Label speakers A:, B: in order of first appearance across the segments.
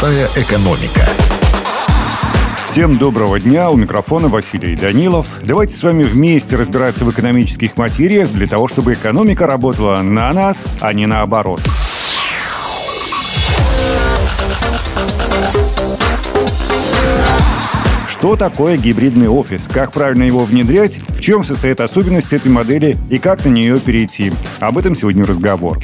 A: Простая экономика.
B: Всем доброго дня. У микрофона Василий Данилов. Давайте с вами вместе разбираться в экономических материях для того, чтобы экономика работала на нас, а не наоборот. Что такое гибридный офис? Как правильно его внедрять? В чем состоят особенности этой модели и как на нее перейти? Об этом сегодня разговор.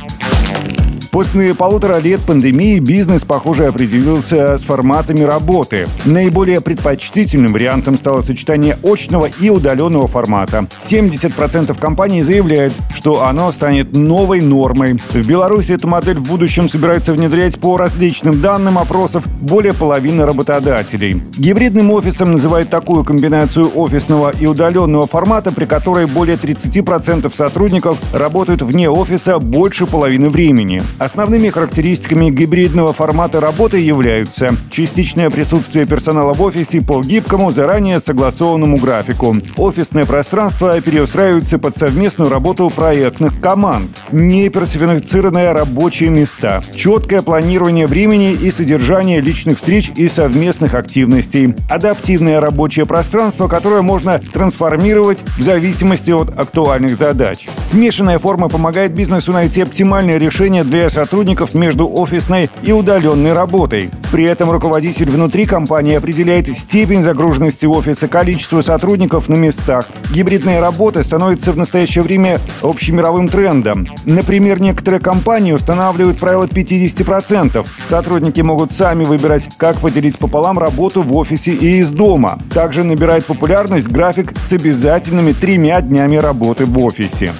B: После полутора лет пандемии бизнес, похоже, определился с форматами работы. Наиболее предпочтительным вариантом стало сочетание очного и удаленного формата. 70% компаний заявляют, что оно станет новой нормой. В Беларуси эту модель в будущем собираются внедрять по различным данным опросов более половины работодателей. Гибридным офисом называют такую комбинацию офисного и удаленного формата, при которой более 30% сотрудников работают вне офиса больше половины времени. Основными характеристиками гибридного формата работы являются частичное присутствие персонала в офисе по гибкому, заранее согласованному графику. Офисное пространство переустраивается под совместную работу проектных команд. Неперсонифицированные рабочие места. Четкое планирование времени и содержание личных встреч и совместных активностей. Адаптивное рабочее пространство, которое можно трансформировать в зависимости от актуальных задач. Смешанная форма помогает бизнесу найти оптимальное решение для сотрудников между офисной и удаленной работой. При этом руководитель внутри компании определяет степень загруженности офиса, количество сотрудников на местах. Гибридная работа становится в настоящее время общемировым трендом. Например, некоторые компании устанавливают правило 50%. Сотрудники могут сами выбирать, как поделить пополам работу в офисе и из дома. Также набирает популярность график с обязательными тремя днями работы в офисе.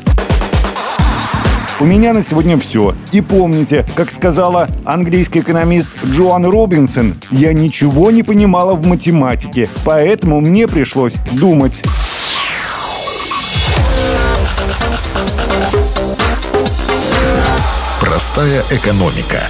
B: У меня на сегодня все. И помните, как сказала английский экономист Джоан Робинсон, я ничего не понимала в математике, поэтому мне пришлось думать.
A: Простая экономика.